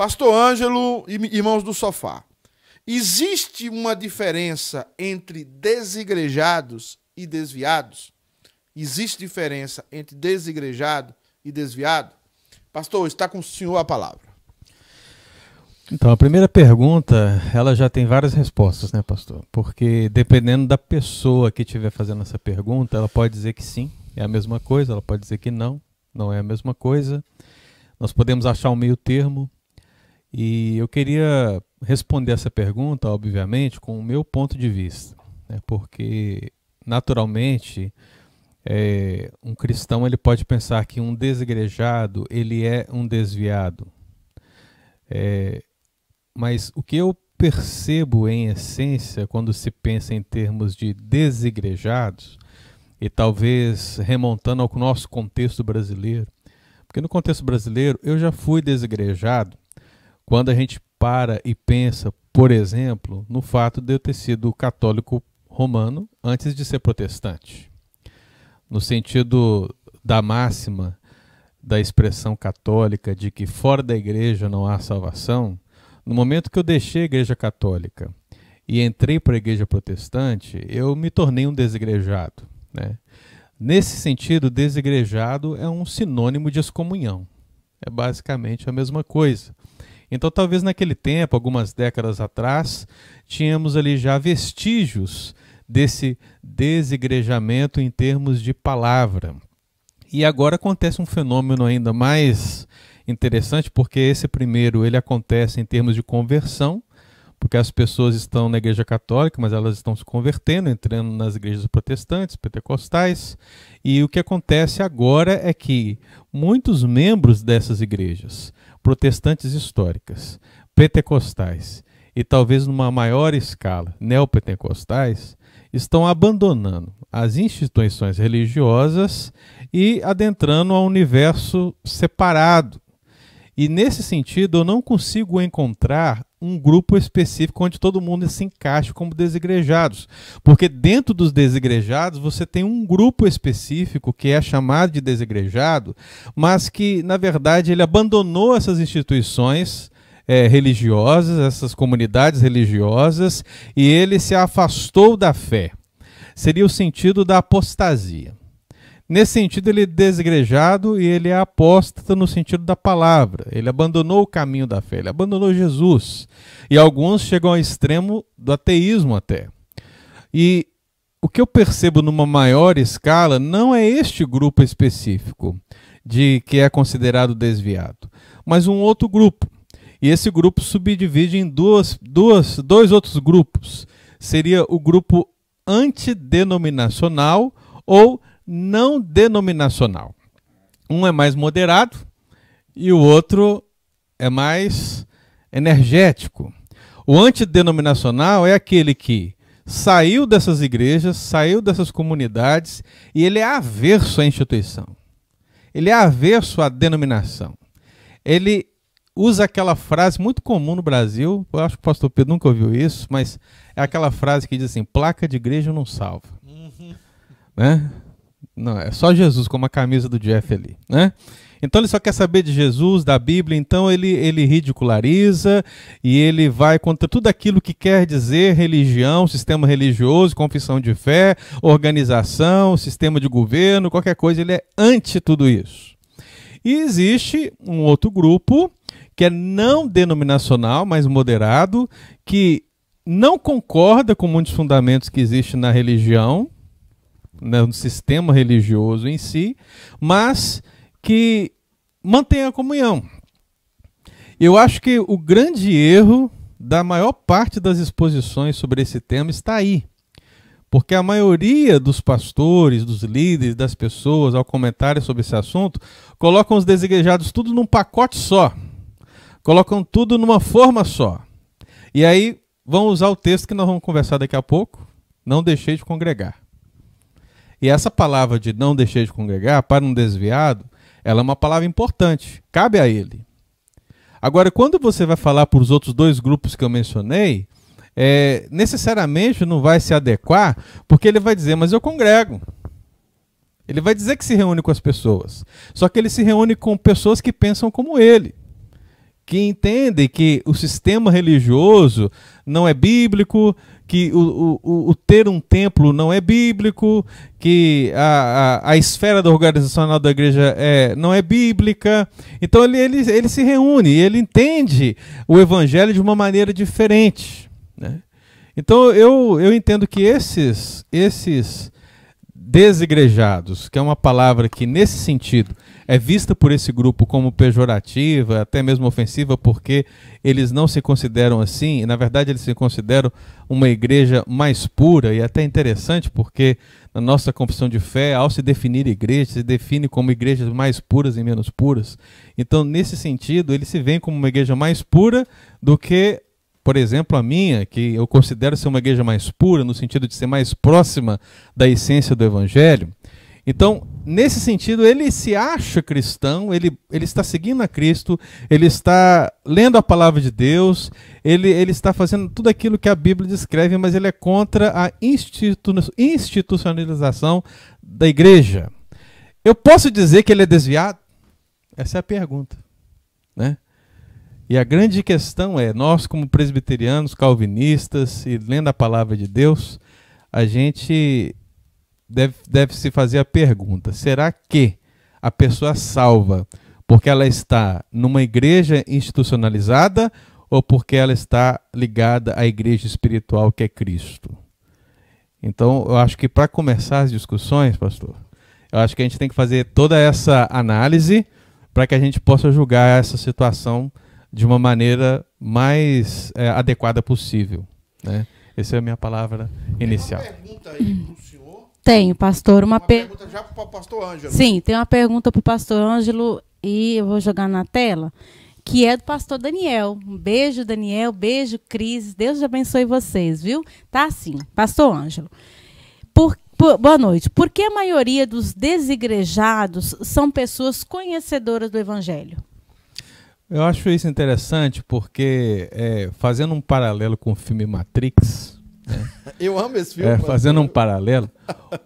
Pastor Ângelo e irmãos do sofá. Existe uma diferença entre desigrejados e desviados? Existe diferença entre desigrejado e desviado? Pastor, está com o senhor a palavra. Então, a primeira pergunta, ela já tem várias respostas, né, pastor? Porque dependendo da pessoa que estiver fazendo essa pergunta, ela pode dizer que sim, é a mesma coisa, ela pode dizer que não, não é a mesma coisa. Nós podemos achar um meio termo. E eu queria responder essa pergunta, obviamente, com o meu ponto de vista, né? porque naturalmente é, um cristão ele pode pensar que um desigrejado ele é um desviado. É, mas o que eu percebo em essência quando se pensa em termos de desigrejados, e talvez remontando ao nosso contexto brasileiro, porque no contexto brasileiro eu já fui desigrejado quando a gente para e pensa, por exemplo, no fato de eu ter sido católico romano antes de ser protestante. No sentido da máxima da expressão católica de que fora da igreja não há salvação, no momento que eu deixei a igreja católica e entrei para a igreja protestante, eu me tornei um desigrejado. Né? Nesse sentido, desigrejado é um sinônimo de excomunhão. É basicamente a mesma coisa. Então, talvez naquele tempo, algumas décadas atrás, tínhamos ali já vestígios desse desigrejamento em termos de palavra. E agora acontece um fenômeno ainda mais interessante, porque esse primeiro ele acontece em termos de conversão, porque as pessoas estão na igreja católica, mas elas estão se convertendo, entrando nas igrejas protestantes, pentecostais, e o que acontece agora é que muitos membros dessas igrejas protestantes históricas, pentecostais e talvez numa maior escala neopentecostais, estão abandonando as instituições religiosas e adentrando a um universo separado. E nesse sentido, eu não consigo encontrar um grupo específico onde todo mundo se encaixe como desigrejados. Porque dentro dos desigrejados você tem um grupo específico que é chamado de desigrejado, mas que, na verdade, ele abandonou essas instituições é, religiosas, essas comunidades religiosas, e ele se afastou da fé. Seria o sentido da apostasia. Nesse sentido, ele é desigrejado e ele é apóstata no sentido da palavra. Ele abandonou o caminho da fé, ele abandonou Jesus. E alguns chegam ao extremo do ateísmo até. E o que eu percebo numa maior escala não é este grupo específico de que é considerado desviado, mas um outro grupo. E esse grupo subdivide em duas, duas, dois outros grupos. Seria o grupo antidenominacional ou não denominacional. Um é mais moderado e o outro é mais energético. O antidenominacional é aquele que saiu dessas igrejas, saiu dessas comunidades e ele é averso à instituição. Ele é averso à denominação. Ele usa aquela frase muito comum no Brasil, eu acho que o pastor Pedro nunca ouviu isso, mas é aquela frase que diz assim: placa de igreja não salva. Uhum. Né? Não, é só Jesus, como a camisa do Jeff ali, né? Então ele só quer saber de Jesus, da Bíblia, então ele, ele ridiculariza e ele vai contra tudo aquilo que quer dizer religião, sistema religioso, confissão de fé, organização, sistema de governo, qualquer coisa, ele é anti tudo isso. E existe um outro grupo que é não denominacional, mas moderado, que não concorda com muitos fundamentos que existem na religião, né, no sistema religioso em si, mas que mantém a comunhão. Eu acho que o grande erro da maior parte das exposições sobre esse tema está aí. Porque a maioria dos pastores, dos líderes, das pessoas, ao comentário sobre esse assunto, colocam os desigrejados tudo num pacote só. Colocam tudo numa forma só. E aí vão usar o texto que nós vamos conversar daqui a pouco. Não deixei de congregar. E essa palavra de não deixei de congregar, para um desviado, ela é uma palavra importante, cabe a ele. Agora, quando você vai falar para os outros dois grupos que eu mencionei, é, necessariamente não vai se adequar, porque ele vai dizer, mas eu congrego. Ele vai dizer que se reúne com as pessoas. Só que ele se reúne com pessoas que pensam como ele, que entendem que o sistema religioso não é bíblico, que o, o, o ter um templo não é bíblico, que a, a, a esfera organizacional da igreja é, não é bíblica. Então ele, ele, ele se reúne, ele entende o evangelho de uma maneira diferente. Né? Então eu, eu entendo que esses, esses desigrejados, que é uma palavra que nesse sentido é vista por esse grupo como pejorativa, até mesmo ofensiva, porque eles não se consideram assim, e na verdade eles se consideram uma igreja mais pura, e até interessante porque na nossa confissão de fé, ao se definir igreja, se define como igrejas mais puras e menos puras. Então, nesse sentido, ele se vê como uma igreja mais pura do que por exemplo, a minha, que eu considero ser uma igreja mais pura, no sentido de ser mais próxima da essência do Evangelho. Então, nesse sentido, ele se acha cristão, ele, ele está seguindo a Cristo, ele está lendo a palavra de Deus, ele, ele está fazendo tudo aquilo que a Bíblia descreve, mas ele é contra a institu institucionalização da igreja. Eu posso dizer que ele é desviado? Essa é a pergunta. Né? E a grande questão é, nós como presbiterianos, calvinistas e lendo a palavra de Deus, a gente deve, deve se fazer a pergunta: será que a pessoa salva porque ela está numa igreja institucionalizada ou porque ela está ligada à igreja espiritual que é Cristo? Então, eu acho que para começar as discussões, pastor, eu acho que a gente tem que fazer toda essa análise para que a gente possa julgar essa situação de uma maneira mais é, adequada possível. Né? Essa é a minha palavra inicial. Pergunta aí pro senhor? Tenho, pastor. Uma, uma per... pergunta já para o pastor Ângelo. Sim, tem uma pergunta para o pastor Ângelo e eu vou jogar na tela, que é do pastor Daniel. Um beijo, Daniel. Beijo, Cris. Deus abençoe vocês, viu? Tá assim, pastor Ângelo. Por, por, boa noite. Por que a maioria dos desigrejados são pessoas conhecedoras do evangelho? Eu acho isso interessante porque, é, fazendo um paralelo com o filme Matrix. Né? Eu amo esse filme. É, fazendo um paralelo.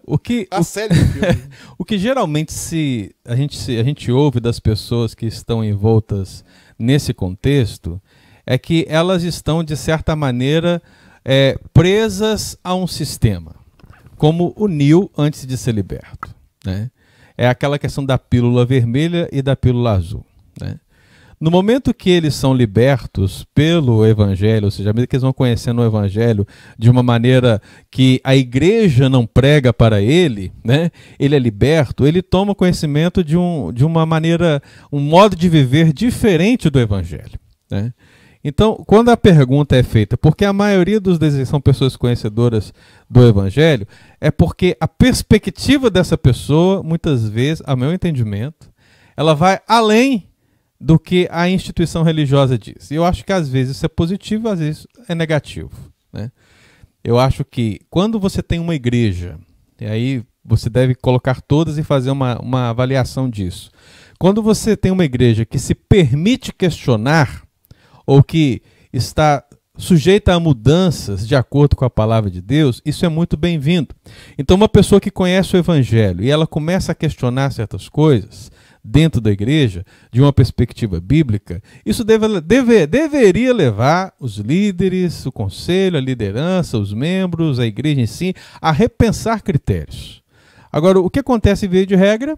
O que, a o, série do filme. o que geralmente se a, gente, se a gente ouve das pessoas que estão envoltas nesse contexto é que elas estão, de certa maneira, é, presas a um sistema, como o Neo antes de ser liberto. Né? É aquela questão da pílula vermelha e da pílula azul. Né? No momento que eles são libertos pelo Evangelho, ou seja, à medida que eles vão conhecendo o Evangelho de uma maneira que a igreja não prega para ele, né? ele é liberto, ele toma conhecimento de, um, de uma maneira, um modo de viver diferente do Evangelho. Né? Então, quando a pergunta é feita, porque a maioria dos desejos são pessoas conhecedoras do Evangelho, é porque a perspectiva dessa pessoa, muitas vezes, a meu entendimento, ela vai além do que a instituição religiosa diz. Eu acho que às vezes isso é positivo, às vezes é negativo. Né? Eu acho que quando você tem uma igreja, e aí você deve colocar todas e fazer uma, uma avaliação disso. Quando você tem uma igreja que se permite questionar, ou que está sujeita a mudanças de acordo com a palavra de Deus, isso é muito bem-vindo. Então, uma pessoa que conhece o Evangelho e ela começa a questionar certas coisas, dentro da igreja, de uma perspectiva bíblica, isso deve, deve, deveria levar os líderes, o conselho, a liderança, os membros, a igreja em si, a repensar critérios. Agora, o que acontece, via de regra,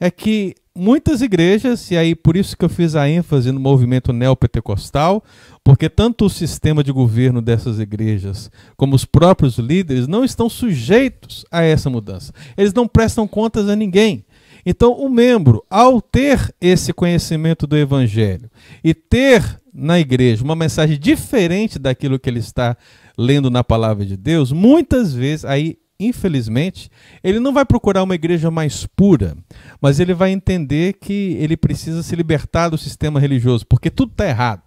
é que muitas igrejas, e aí por isso que eu fiz a ênfase no movimento neopentecostal, porque tanto o sistema de governo dessas igrejas como os próprios líderes não estão sujeitos a essa mudança. Eles não prestam contas a ninguém. Então, o membro, ao ter esse conhecimento do Evangelho e ter na igreja uma mensagem diferente daquilo que ele está lendo na palavra de Deus, muitas vezes, aí, infelizmente, ele não vai procurar uma igreja mais pura, mas ele vai entender que ele precisa se libertar do sistema religioso, porque tudo está errado.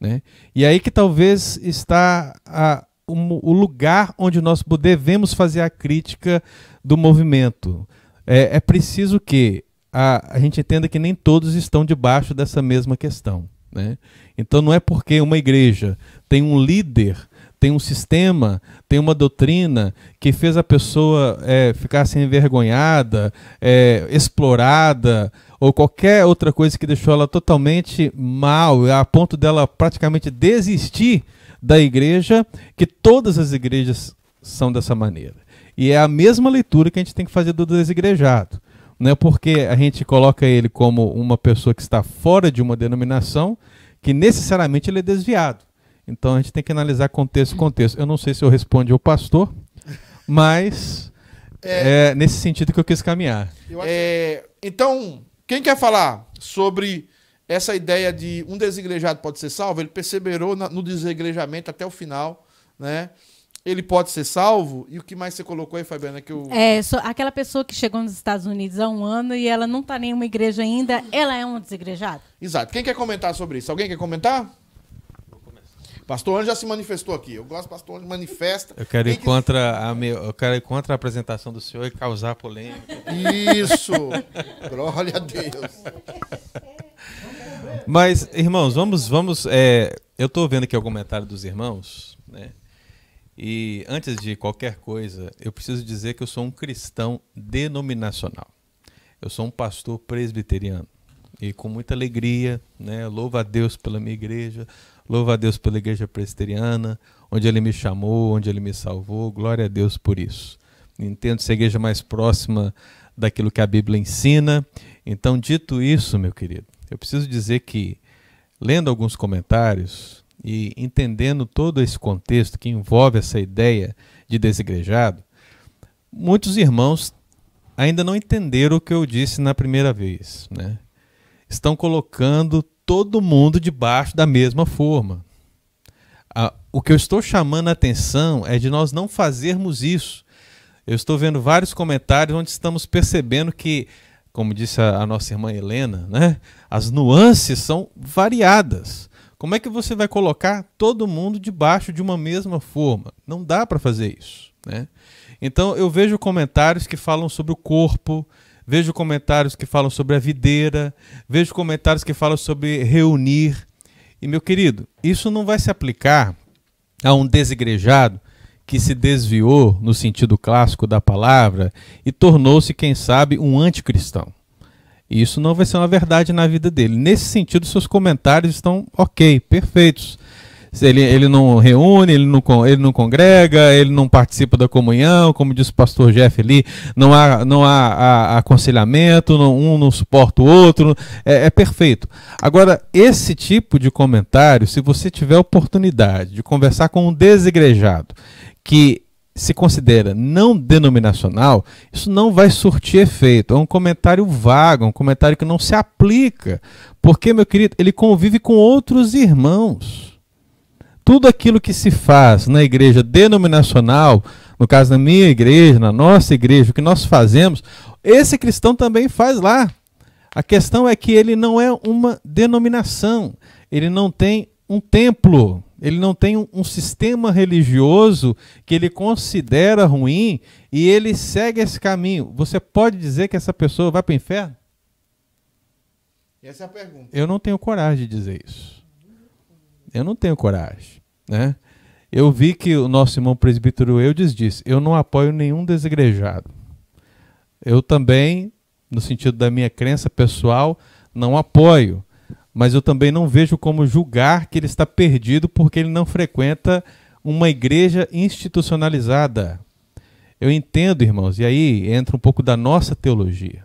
Né? E aí que talvez está a, o, o lugar onde nós devemos fazer a crítica do movimento é, é preciso que a, a gente entenda que nem todos estão debaixo dessa mesma questão. Né? Então não é porque uma igreja tem um líder, tem um sistema, tem uma doutrina que fez a pessoa é, ficar assim envergonhada, é, explorada ou qualquer outra coisa que deixou ela totalmente mal, a ponto dela praticamente desistir da igreja, que todas as igrejas são dessa maneira. E é a mesma leitura que a gente tem que fazer do desigrejado. Não é porque a gente coloca ele como uma pessoa que está fora de uma denominação que necessariamente ele é desviado. Então a gente tem que analisar contexto contexto. Eu não sei se eu respondi ao pastor, mas é, é nesse sentido que eu quis caminhar. É, então, quem quer falar sobre essa ideia de um desigrejado pode ser salvo? Ele perseverou no desigrejamento até o final, né? Ele pode ser salvo? E o que mais você colocou aí, Fabiana? Que eu... É, aquela pessoa que chegou nos Estados Unidos há um ano e ela não está em uma igreja ainda, ela é um desigrejado? Exato. Quem quer comentar sobre isso? Alguém quer comentar? Pastor Anjo já se manifestou aqui. Eu gosto do pastor Anjo manifesta. Eu quero, ir contra a meu, eu quero ir contra a apresentação do senhor e causar polêmica. Isso! Glória a Deus. Mas, irmãos, vamos. vamos é, eu estou vendo aqui o comentário dos irmãos, né? E antes de qualquer coisa, eu preciso dizer que eu sou um cristão denominacional. Eu sou um pastor presbiteriano. E com muita alegria, né? Louvo a Deus pela minha igreja, Louvo a Deus pela igreja presbiteriana, onde ele me chamou, onde ele me salvou. Glória a Deus por isso. Entendo ser a igreja mais próxima daquilo que a Bíblia ensina. Então, dito isso, meu querido, eu preciso dizer que, lendo alguns comentários e entendendo todo esse contexto que envolve essa ideia de desigrejado, muitos irmãos ainda não entenderam o que eu disse na primeira vez. Né? Estão colocando todo mundo debaixo da mesma forma. o que eu estou chamando a atenção é de nós não fazermos isso. Eu estou vendo vários comentários onde estamos percebendo que, como disse a, a nossa irmã Helena, né, as nuances são variadas. Como é que você vai colocar todo mundo debaixo de uma mesma forma? Não dá para fazer isso. Né? Então eu vejo comentários que falam sobre o corpo, vejo comentários que falam sobre a videira, vejo comentários que falam sobre reunir. E, meu querido, isso não vai se aplicar a um desigrejado que se desviou no sentido clássico da palavra e tornou-se, quem sabe, um anticristão. Isso não vai ser uma verdade na vida dele. Nesse sentido, seus comentários estão ok, perfeitos. Ele, ele não reúne, ele não, ele não congrega, ele não participa da comunhão, como disse o pastor Jeff ali, não há, não há, há aconselhamento, não, um não suporta o outro, é, é perfeito. Agora, esse tipo de comentário, se você tiver oportunidade de conversar com um desigrejado que se considera não denominacional, isso não vai surtir efeito. É um comentário vago, um comentário que não se aplica. Porque, meu querido, ele convive com outros irmãos tudo aquilo que se faz na igreja denominacional, no caso da minha igreja, na nossa igreja, o que nós fazemos, esse cristão também faz lá. A questão é que ele não é uma denominação, ele não tem um templo, ele não tem um, um sistema religioso que ele considera ruim e ele segue esse caminho. Você pode dizer que essa pessoa vai para o inferno? Essa é a pergunta. Eu não tenho coragem de dizer isso. Eu não tenho coragem. Né? Eu vi que o nosso irmão presbítero Eudes disse: Eu não apoio nenhum desigrejado. Eu também, no sentido da minha crença pessoal, não apoio. Mas eu também não vejo como julgar que ele está perdido porque ele não frequenta uma igreja institucionalizada. Eu entendo, irmãos, e aí entra um pouco da nossa teologia.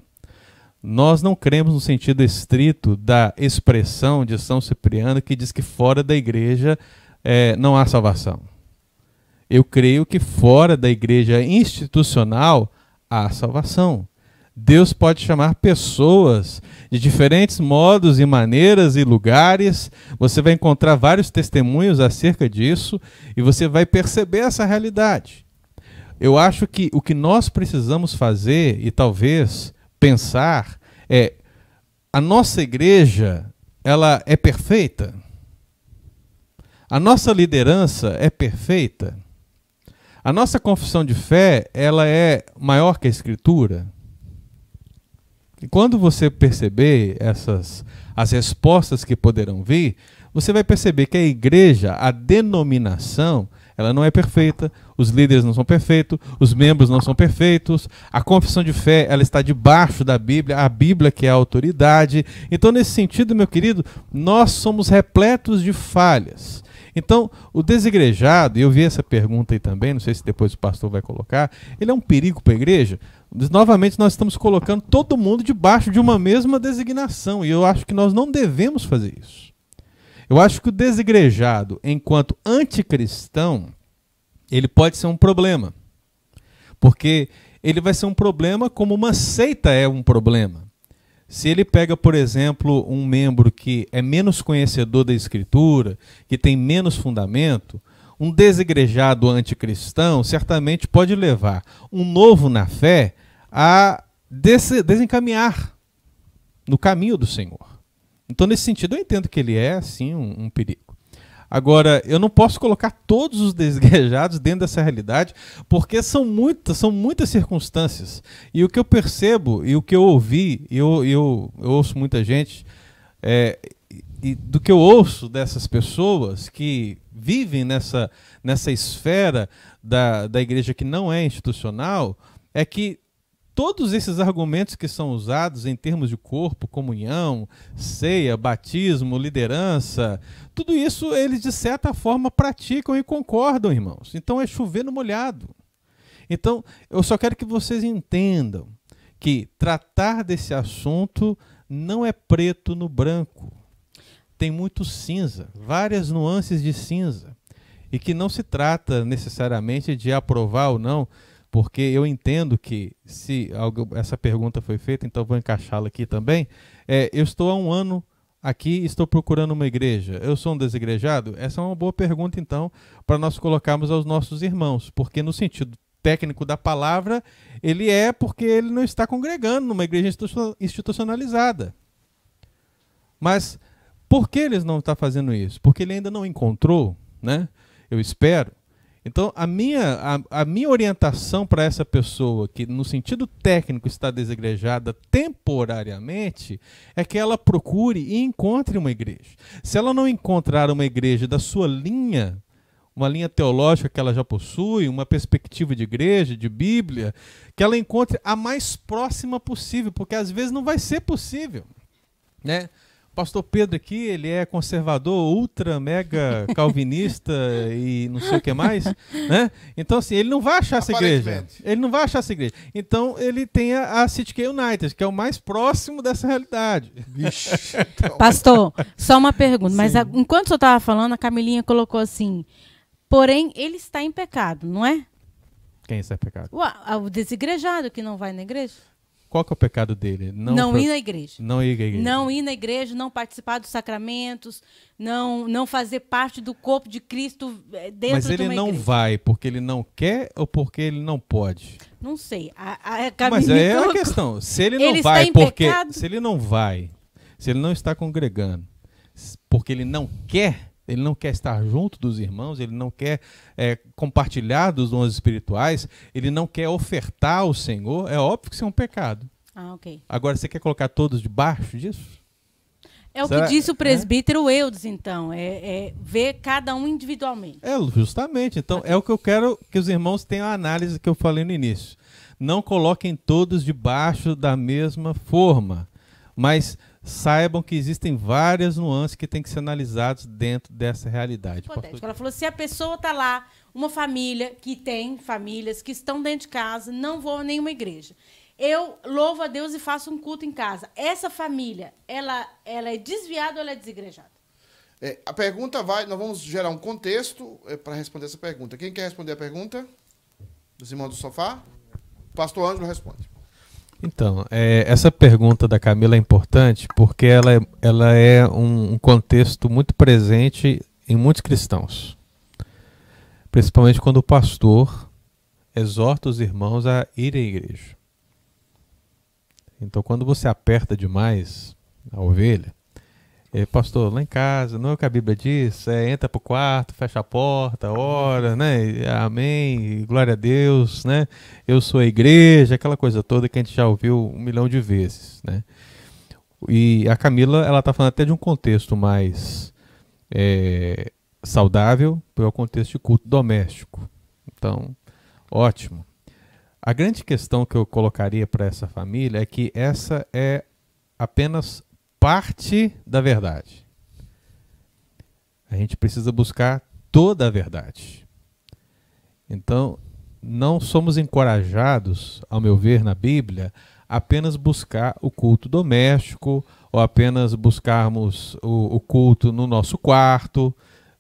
Nós não cremos no sentido estrito da expressão de São Cipriano que diz que fora da igreja é, não há salvação. Eu creio que fora da igreja institucional há salvação. Deus pode chamar pessoas de diferentes modos e maneiras e lugares. Você vai encontrar vários testemunhos acerca disso e você vai perceber essa realidade. Eu acho que o que nós precisamos fazer, e talvez pensar é a nossa igreja, ela é perfeita? A nossa liderança é perfeita? A nossa confissão de fé, ela é maior que a escritura? E quando você perceber essas as respostas que poderão vir, você vai perceber que a igreja, a denominação, ela não é perfeita, os líderes não são perfeitos, os membros não são perfeitos, a confissão de fé ela está debaixo da Bíblia, a Bíblia que é a autoridade. Então, nesse sentido, meu querido, nós somos repletos de falhas. Então, o desigrejado, e eu vi essa pergunta aí também, não sei se depois o pastor vai colocar, ele é um perigo para a igreja? Novamente, nós estamos colocando todo mundo debaixo de uma mesma designação, e eu acho que nós não devemos fazer isso. Eu acho que o desigrejado, enquanto anticristão, ele pode ser um problema. Porque ele vai ser um problema como uma seita é um problema. Se ele pega, por exemplo, um membro que é menos conhecedor da Escritura, que tem menos fundamento, um desigrejado anticristão certamente pode levar um novo na fé a desencaminhar no caminho do Senhor. Então, nesse sentido, eu entendo que ele é, sim, um, um perigo. Agora, eu não posso colocar todos os desgrejados dentro dessa realidade, porque são muitas, são muitas circunstâncias. E o que eu percebo, e o que eu ouvi, e eu, eu, eu ouço muita gente, é, e do que eu ouço dessas pessoas que vivem nessa, nessa esfera da, da igreja que não é institucional, é que todos esses argumentos que são usados em termos de corpo, comunhão, ceia, batismo, liderança, tudo isso eles de certa forma praticam e concordam, irmãos. Então é chover no molhado. Então, eu só quero que vocês entendam que tratar desse assunto não é preto no branco. Tem muito cinza, várias nuances de cinza. E que não se trata necessariamente de aprovar ou não porque eu entendo que se algo, essa pergunta foi feita, então vou encaixá-la aqui também. É, eu estou há um ano aqui estou procurando uma igreja. Eu sou um desigrejado? Essa é uma boa pergunta, então, para nós colocarmos aos nossos irmãos, porque no sentido técnico da palavra, ele é porque ele não está congregando numa igreja institucionalizada. Mas por que eles não estão fazendo isso? Porque ele ainda não encontrou, né? Eu espero então, a minha, a, a minha orientação para essa pessoa que, no sentido técnico, está desegrejada temporariamente, é que ela procure e encontre uma igreja. Se ela não encontrar uma igreja da sua linha, uma linha teológica que ela já possui, uma perspectiva de igreja, de Bíblia, que ela encontre a mais próxima possível, porque às vezes não vai ser possível. Né? Pastor Pedro aqui, ele é conservador, ultra, mega calvinista e não sei o que mais, né? Então, assim, ele não vai achar essa igreja. Ele não vai achar essa igreja. Então, ele tem a, a City K United, que é o mais próximo dessa realidade. Vixe, então... Pastor, só uma pergunta. Sim. Mas a, enquanto o senhor estava falando, a Camilinha colocou assim, porém, ele está em pecado, não é? Quem está em pecado? O, o desigrejado que não vai na igreja. Qual que é o pecado dele? Não, não ir na igreja. Não ir à igreja. Não ir na igreja, não participar dos sacramentos, não, não fazer parte do corpo de Cristo eh, dentro Mas ele não igreja. vai porque ele não quer ou porque ele não pode? Não sei. A, a Mas é colocou... a questão. Se ele não ele vai porque pecado? se ele não vai, se ele não está congregando, porque ele não quer ele não quer estar junto dos irmãos, ele não quer é, compartilhar dos dons espirituais, ele não quer ofertar ao Senhor, é óbvio que isso é um pecado. Ah, ok. Agora, você quer colocar todos debaixo disso? É o Será? que disse o presbítero é? Eudes, então, é, é, ver cada um individualmente. É, justamente. Então, okay. é o que eu quero que os irmãos tenham a análise que eu falei no início. Não coloquem todos debaixo da mesma forma, mas saibam que existem várias nuances que têm que ser analisadas dentro dessa realidade. Ela falou: se a pessoa está lá, uma família que tem famílias que estão dentro de casa, não vou a nenhuma igreja. Eu louvo a Deus e faço um culto em casa. Essa família, ela, ela é desviada ou ela é desigrejada? É, a pergunta vai, nós vamos gerar um contexto é, para responder essa pergunta. Quem quer responder a pergunta? Dos irmãos do sofá? O pastor Ângelo responde. Então, é, essa pergunta da Camila é importante porque ela é, ela é um, um contexto muito presente em muitos cristãos. Principalmente quando o pastor exorta os irmãos a irem à igreja. Então, quando você aperta demais a ovelha, é, pastor, lá em casa, não é o que a Bíblia diz? É, entra pro quarto, fecha a porta, ora, né? Amém, glória a Deus, né? Eu sou a igreja, aquela coisa toda que a gente já ouviu um milhão de vezes, né? E a Camila, ela tá falando até de um contexto mais é, saudável, pelo contexto de culto doméstico. Então, ótimo. A grande questão que eu colocaria para essa família é que essa é apenas parte da verdade. A gente precisa buscar toda a verdade. Então, não somos encorajados, ao meu ver, na Bíblia, apenas buscar o culto doméstico ou apenas buscarmos o, o culto no nosso quarto,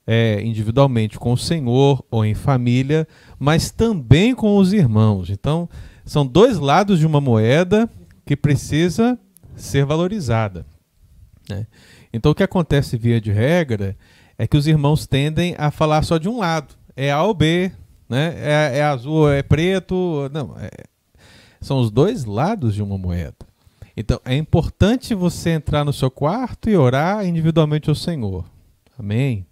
é, individualmente com o Senhor ou em família, mas também com os irmãos. Então, são dois lados de uma moeda que precisa ser valorizada. Né? Então, o que acontece via de regra é que os irmãos tendem a falar só de um lado. É A ou B, né? é, é azul, é preto. Não, é, são os dois lados de uma moeda. Então, é importante você entrar no seu quarto e orar individualmente ao Senhor. Amém?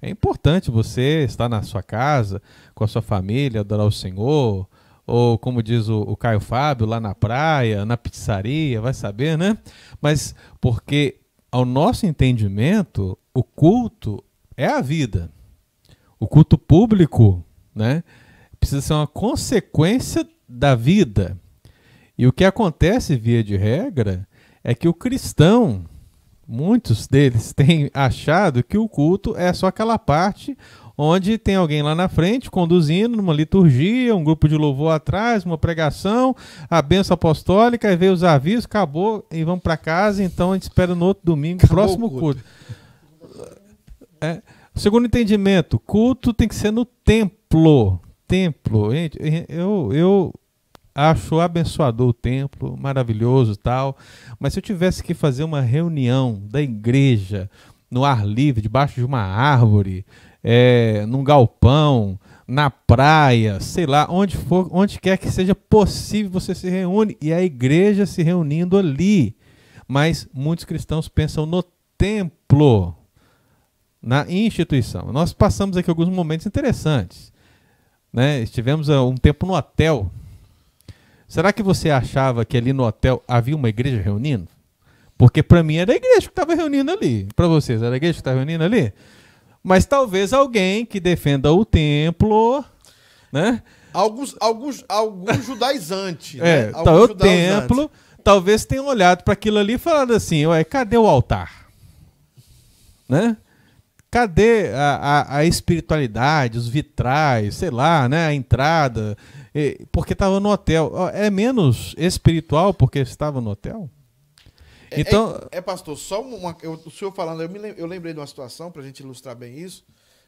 É importante você estar na sua casa, com a sua família, adorar o Senhor, ou como diz o, o Caio Fábio, lá na praia, na pizzaria, vai saber, né? Mas porque, ao nosso entendimento, o culto é a vida. O culto público, né? Precisa ser uma consequência da vida. E o que acontece, via de regra, é que o cristão, muitos deles têm achado que o culto é só aquela parte onde tem alguém lá na frente conduzindo numa liturgia, um grupo de louvor atrás, uma pregação, a benção apostólica, aí veio os avisos, acabou e vamos para casa, então a gente espera no outro domingo, acabou próximo culto. culto. É, segundo entendimento, culto tem que ser no templo. Templo. Gente, eu, eu acho abençoador o templo, maravilhoso tal. Mas se eu tivesse que fazer uma reunião da igreja no ar livre, debaixo de uma árvore, é, num galpão, na praia, sei lá, onde for, onde quer que seja possível, você se reúne e a igreja se reunindo ali. Mas muitos cristãos pensam no templo, na instituição. Nós passamos aqui alguns momentos interessantes. Né? Estivemos um tempo no hotel Será que você achava que ali no hotel havia uma igreja reunindo? Porque para mim era a igreja que estava reunindo ali. Para vocês, era a igreja que estava reunindo ali? Mas talvez alguém que defenda o templo, né? Alguns, alguns, alguns judaizantes. É, né? Então, o templo, talvez tenham olhado para aquilo ali e falado assim: Ué, cadê o altar? Né? Cadê a, a, a espiritualidade, os vitrais, sei lá, né? A entrada porque estava no hotel. É menos espiritual porque estava no hotel? É, então, é, é, pastor, só uma. Eu, o senhor falando, eu, me, eu lembrei de uma situação, para a gente ilustrar bem isso.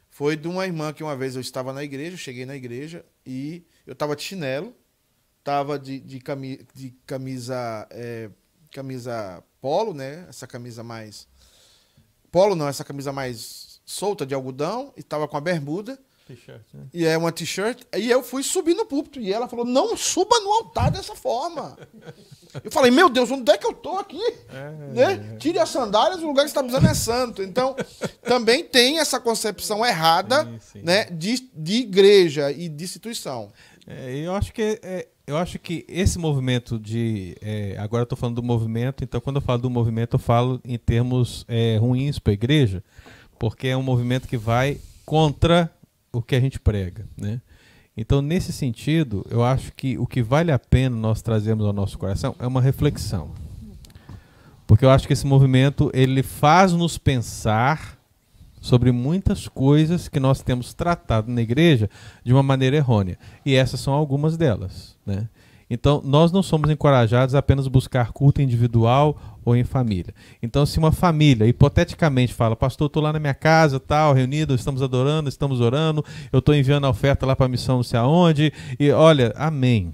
Foi de uma irmã que uma vez eu estava na igreja, cheguei na igreja e eu estava de chinelo, estava de, de, camisa, de camisa, é, camisa polo, né? Essa camisa mais. Polo não, essa camisa mais solta de algodão, e estava com a bermuda. Né? E é uma t-shirt. E eu fui subir no púlpito. E ela falou: não suba no altar dessa forma. eu falei: meu Deus, onde é que eu tô aqui? É, né? Tire as sandálias, o lugar que você está pisando é santo. Então, também tem essa concepção errada sim, sim. Né, de, de igreja e de instituição. É, eu acho que é, eu acho que esse movimento de. É, agora eu estou falando do movimento, então quando eu falo do movimento, eu falo em termos é, ruins para a igreja, porque é um movimento que vai contra o que a gente prega, né? Então, nesse sentido, eu acho que o que vale a pena nós trazermos ao nosso coração é uma reflexão. Porque eu acho que esse movimento ele faz-nos pensar sobre muitas coisas que nós temos tratado na igreja de uma maneira errônea. E essas são algumas delas. Né? Então, nós não somos encorajados a apenas buscar culto individual ou em família. Então, se uma família, hipoteticamente, fala, pastor, estou lá na minha casa, tal, reunido, estamos adorando, estamos orando, eu estou enviando a oferta lá para a missão não sei aonde, e olha, amém.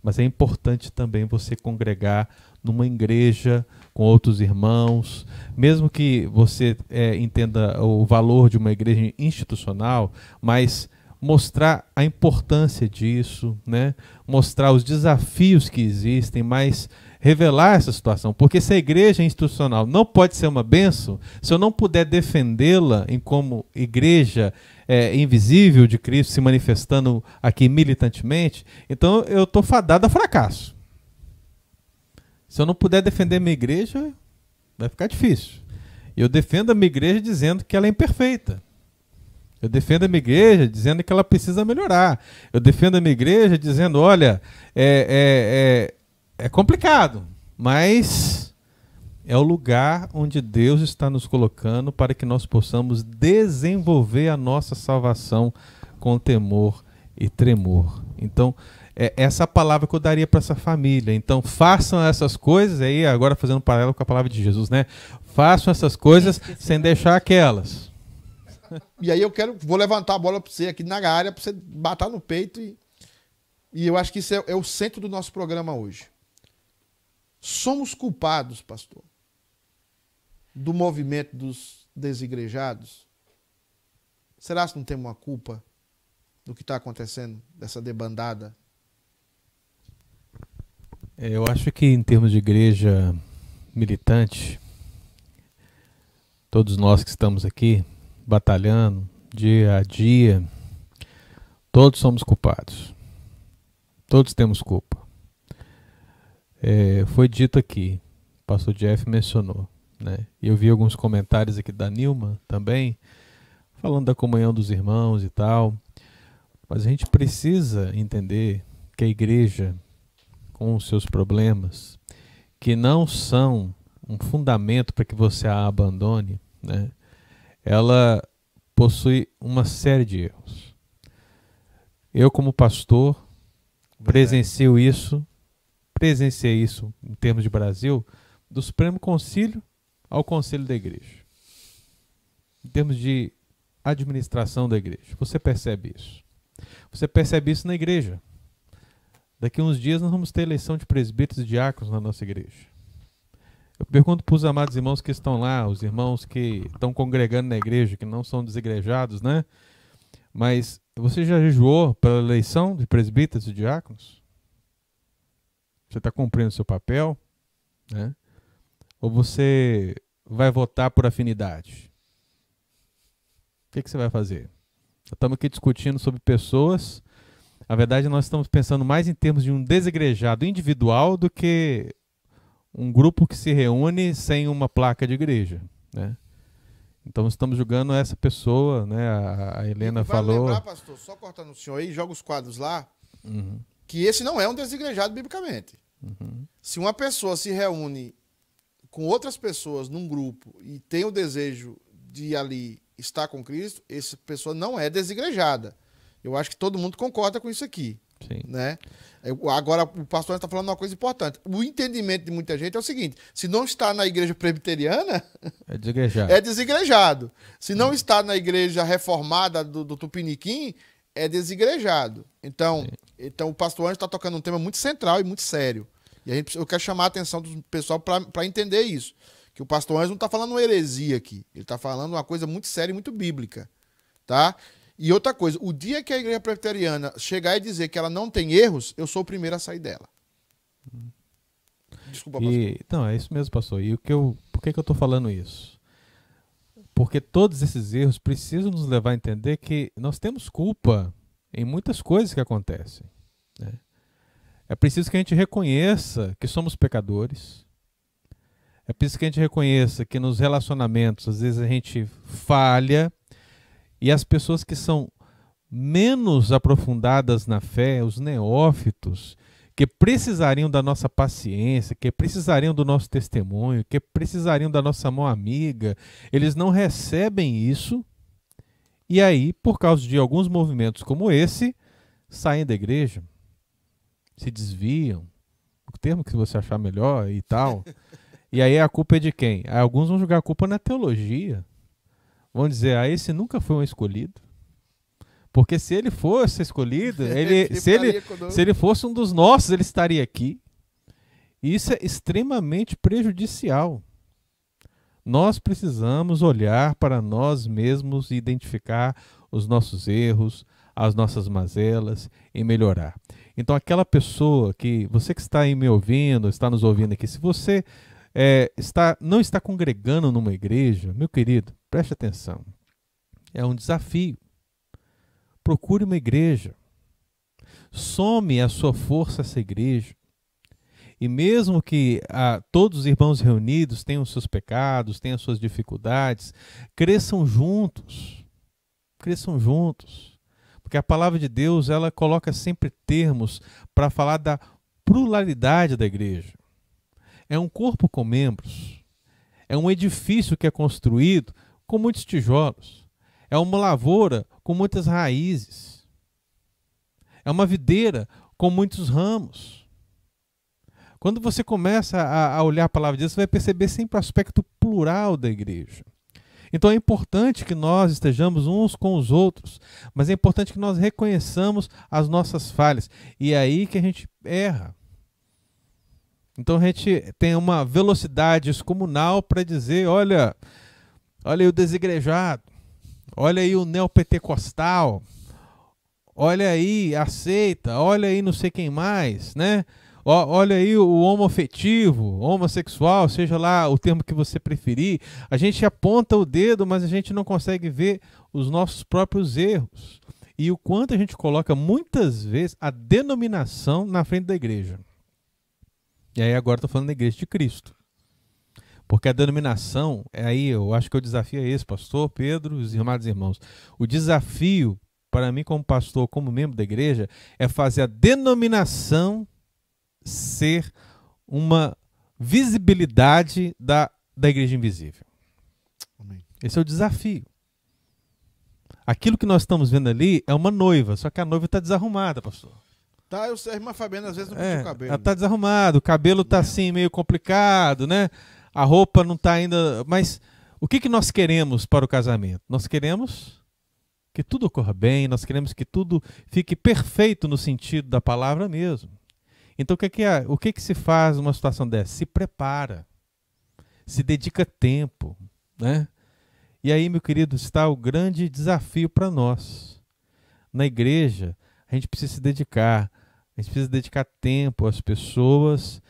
Mas é importante também você congregar numa igreja com outros irmãos, mesmo que você é, entenda o valor de uma igreja institucional, mas mostrar a importância disso, né? mostrar os desafios que existem, mas revelar essa situação. Porque se a igreja institucional não pode ser uma benção, se eu não puder defendê-la em como igreja é, invisível de Cristo se manifestando aqui militantemente, então eu estou fadado a fracasso. Se eu não puder defender minha igreja, vai ficar difícil. Eu defendo a minha igreja dizendo que ela é imperfeita Eu defendo a minha igreja dizendo que ela precisa melhorar. Eu defendo a minha igreja dizendo, olha, é, é, é, é complicado, mas é o lugar onde Deus está nos colocando para que nós possamos desenvolver a nossa salvação com temor e tremor. Então, é essa palavra que eu daria para essa família. Então, façam essas coisas, aí agora fazendo um paralelo com a palavra de Jesus, né? Façam essas coisas sem deixar aquelas. E aí eu quero, vou levantar a bola para você aqui na área, para você bater no peito. E, e eu acho que isso é, é o centro do nosso programa hoje. Somos culpados, pastor, do movimento dos desigrejados? Será que não temos uma culpa do que está acontecendo, dessa debandada? É, eu acho que em termos de igreja militante, todos nós que estamos aqui, batalhando dia a dia, todos somos culpados. Todos temos culpa. É, foi dito aqui, o pastor Jeff mencionou, né? Eu vi alguns comentários aqui da Nilma também, falando da comunhão dos irmãos e tal. Mas a gente precisa entender que a igreja, com os seus problemas, que não são um fundamento para que você a abandone, né? Ela possui uma série de erros. Eu, como pastor, presencio isso, presenciei isso em termos de Brasil, do Supremo Concílio ao Conselho da Igreja. Em termos de administração da igreja. Você percebe isso. Você percebe isso na igreja. Daqui a uns dias nós vamos ter eleição de presbíteros e diáconos na nossa igreja. Eu pergunto para os amados irmãos que estão lá, os irmãos que estão congregando na igreja, que não são desigrejados, né? Mas você já jejuou pela eleição de presbíteros e diáconos? Você está cumprindo seu papel? Né? Ou você vai votar por afinidade? O que, que você vai fazer? Estamos aqui discutindo sobre pessoas. Na verdade, nós estamos pensando mais em termos de um desegrejado individual do que um grupo que se reúne sem uma placa de igreja, né? Então estamos julgando essa pessoa, né? A, a Helena e falou. lembrar, pastor, só cortando o senhor aí, joga os quadros lá, uhum. que esse não é um desigrejado biblicamente. Uhum. Se uma pessoa se reúne com outras pessoas num grupo e tem o desejo de ali estar com Cristo, essa pessoa não é desigrejada. Eu acho que todo mundo concorda com isso aqui. Sim. Né? Agora, o pastor está falando uma coisa importante. O entendimento de muita gente é o seguinte: se não está na igreja presbiteriana, é desigrejado. É desigrejado. Se não hum. está na igreja reformada do, do Tupiniquim, é desigrejado. Então, então o pastor Anjo está tocando um tema muito central e muito sério. E a gente, eu quero chamar a atenção do pessoal para entender isso. Que o pastor Anjo não está falando uma heresia aqui. Ele está falando uma coisa muito séria e muito bíblica. Tá? E outra coisa, o dia que a igreja presbiteriana chegar e dizer que ela não tem erros, eu sou o primeiro a sair dela. Desculpa, pastor. E, não, é isso mesmo, pastor. E o que eu, por que, que eu estou falando isso? Porque todos esses erros precisam nos levar a entender que nós temos culpa em muitas coisas que acontecem. Né? É preciso que a gente reconheça que somos pecadores. É preciso que a gente reconheça que nos relacionamentos, às vezes, a gente falha e as pessoas que são menos aprofundadas na fé, os neófitos, que precisariam da nossa paciência, que precisariam do nosso testemunho, que precisariam da nossa mão amiga, eles não recebem isso. E aí, por causa de alguns movimentos como esse, saem da igreja, se desviam, o termo que você achar melhor e tal. E aí a culpa é de quem? Alguns vão jogar a culpa na teologia. Vão dizer, ah, esse nunca foi um escolhido. Porque se ele fosse escolhido, ele, se, ele, se ele fosse um dos nossos, ele estaria aqui. E isso é extremamente prejudicial. Nós precisamos olhar para nós mesmos e identificar os nossos erros, as nossas mazelas e melhorar. Então, aquela pessoa que você que está aí me ouvindo, está nos ouvindo aqui, se você é, está, não está congregando numa igreja, meu querido, preste atenção. É um desafio. Procure uma igreja. Some a sua força essa igreja. E mesmo que ah, todos os irmãos reunidos tenham seus pecados, tenham suas dificuldades, cresçam juntos. cresçam juntos. Porque a palavra de Deus, ela coloca sempre termos para falar da pluralidade da igreja. É um corpo com membros. É um edifício que é construído com muitos tijolos. É uma lavoura com muitas raízes. É uma videira com muitos ramos. Quando você começa a, a olhar a palavra de Deus, você vai perceber sempre o aspecto plural da igreja. Então é importante que nós estejamos uns com os outros, mas é importante que nós reconheçamos as nossas falhas. E é aí que a gente erra. Então a gente tem uma velocidade excomunal para dizer: olha, olha aí o desigrejado, olha aí o neopentecostal, olha aí a seita, olha aí não sei quem mais, né? Olha aí o homoafetivo, homossexual, seja lá o termo que você preferir. A gente aponta o dedo, mas a gente não consegue ver os nossos próprios erros. E o quanto a gente coloca muitas vezes a denominação na frente da igreja. E aí agora estou falando da igreja de Cristo. Porque a denominação, é aí eu acho que o desafio é esse, pastor Pedro os amados irmãos. O desafio para mim como pastor, como membro da igreja, é fazer a denominação ser uma visibilidade da, da igreja invisível. Amém. Esse é o desafio. Aquilo que nós estamos vendo ali é uma noiva, só que a noiva está desarrumada, pastor. Tá, eu sei, a irmã Fabiana às vezes não é, o cabelo. Ela tá desarrumado, o cabelo tá é. assim meio complicado, né? A roupa não tá ainda, mas o que que nós queremos para o casamento? Nós queremos que tudo ocorra bem, nós queremos que tudo fique perfeito no sentido da palavra mesmo. Então o que que é, o que que se faz numa situação dessa? Se prepara. Se dedica tempo, né? E aí, meu querido, está o grande desafio para nós. Na igreja, a gente precisa se dedicar, a gente precisa dedicar tempo às pessoas,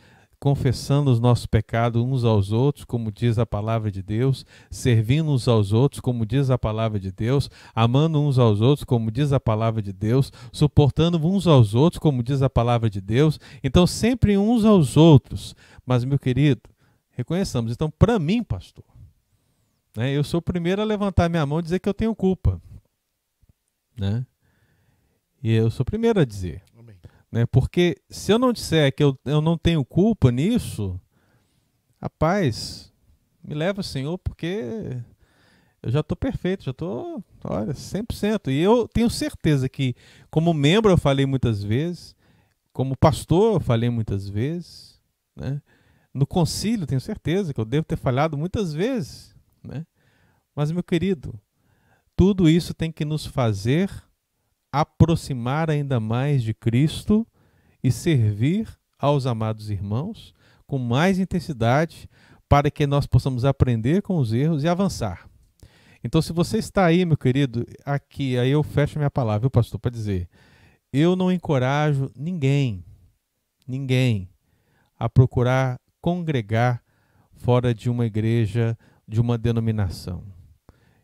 confessando os nossos pecados uns aos outros, como diz a palavra de Deus, servindo uns aos outros, como diz a palavra de Deus, amando uns aos outros, como diz a palavra de Deus, suportando uns aos outros, como diz a palavra de Deus. Então, sempre uns aos outros. Mas, meu querido, reconheçamos. Então, para mim, pastor, né, eu sou o primeiro a levantar minha mão e dizer que eu tenho culpa. Né? E eu sou o primeiro a dizer. Né? Porque se eu não disser que eu, eu não tenho culpa nisso, rapaz, me leva, Senhor, porque eu já estou perfeito, já estou, olha, 100%. E eu tenho certeza que, como membro, eu falei muitas vezes, como pastor, eu falei muitas vezes, né? no concílio, tenho certeza que eu devo ter falhado muitas vezes. Né? Mas, meu querido, tudo isso tem que nos fazer aproximar ainda mais de Cristo e servir aos amados irmãos com mais intensidade para que nós possamos aprender com os erros e avançar. Então, se você está aí, meu querido, aqui, aí eu fecho minha palavra, viu, pastor, para dizer: eu não encorajo ninguém, ninguém, a procurar congregar fora de uma igreja, de uma denominação.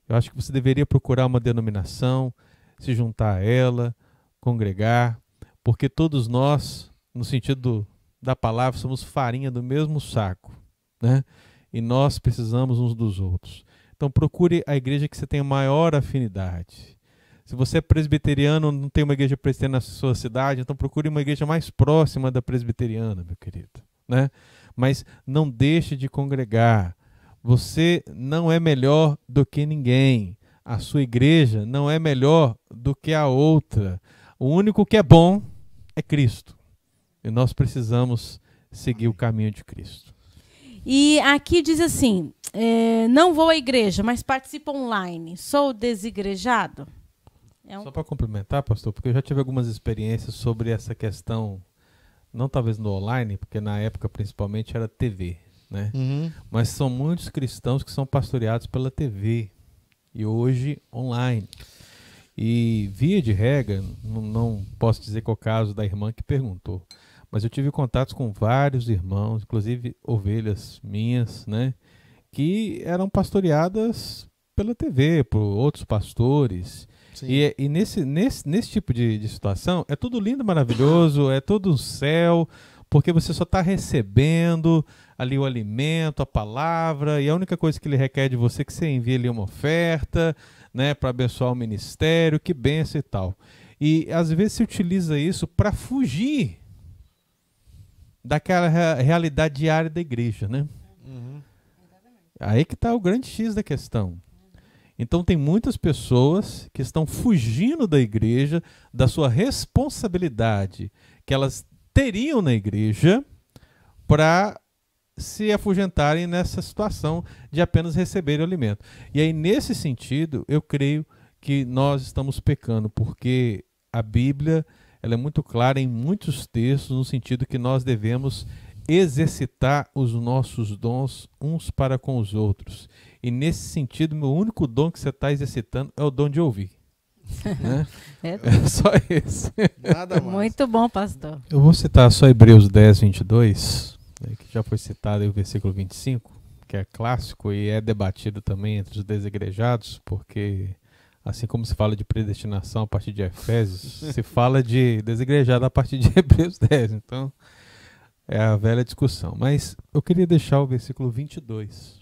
Eu acho que você deveria procurar uma denominação, se juntar a ela, congregar, porque todos nós, no sentido da palavra, somos farinha do mesmo saco, né? E nós precisamos uns dos outros. Então procure a igreja que você tenha maior afinidade. Se você é presbiteriano, não tem uma igreja presbiteriana na sua cidade, então procure uma igreja mais próxima da presbiteriana, meu querido, né? Mas não deixe de congregar. Você não é melhor do que ninguém a sua igreja não é melhor do que a outra. O único que é bom é Cristo. E nós precisamos seguir o caminho de Cristo. E aqui diz assim: é, não vou à igreja, mas participo online. Sou desigrejado? É um... Só para complementar, pastor, porque eu já tive algumas experiências sobre essa questão, não talvez no online, porque na época principalmente era TV, né? Uhum. Mas são muitos cristãos que são pastoreados pela TV e hoje online. E via de regra, não, não posso dizer qual é o caso da irmã que perguntou, mas eu tive contatos com vários irmãos, inclusive ovelhas minhas, né, que eram pastoreadas pela TV, por outros pastores. E, e, nesse, nesse, nesse tipo de, de situação, é tudo lindo, maravilhoso, é todo um céu, porque você só está recebendo, ali o alimento, a palavra, e a única coisa que ele requer de você é que você envie ali uma oferta, né, para abençoar o ministério, que benção e tal. E às vezes se utiliza isso para fugir daquela realidade diária da igreja, né? Uhum. Aí que está o grande X da questão. Então tem muitas pessoas que estão fugindo da igreja, da sua responsabilidade que elas teriam na igreja para se afugentarem nessa situação de apenas receber o alimento. E aí nesse sentido, eu creio que nós estamos pecando, porque a Bíblia ela é muito clara em muitos textos no sentido que nós devemos exercitar os nossos dons uns para com os outros. E nesse sentido, meu único dom que você está exercitando é o dom de ouvir. né? é, é, só esse. Nada mais. Muito bom, pastor. Eu vou citar só Hebreus 10, 22, né, que já foi citado aí o versículo 25, que é clássico e é debatido também entre os desigrejados, porque assim como se fala de predestinação a partir de Efésios, se fala de desigrejado a partir de Hebreus 10. Então, é a velha discussão. Mas eu queria deixar o versículo 22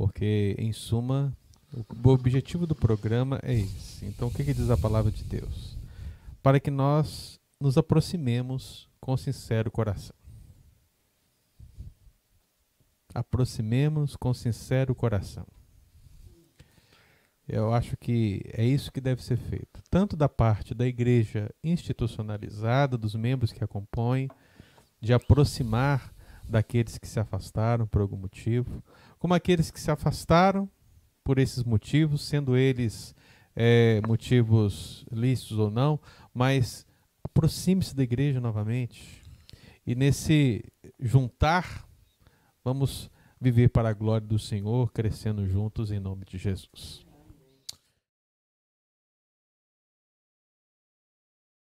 porque, em suma, o objetivo do programa é esse. Então, o que, que diz a palavra de Deus? Para que nós nos aproximemos com sincero coração. Aproximemos com sincero coração. Eu acho que é isso que deve ser feito, tanto da parte da igreja institucionalizada, dos membros que a compõem, de aproximar daqueles que se afastaram por algum motivo, como aqueles que se afastaram por esses motivos, sendo eles é, motivos lícitos ou não, mas aproxime-se da igreja novamente. E nesse juntar, vamos viver para a glória do Senhor, crescendo juntos em nome de Jesus.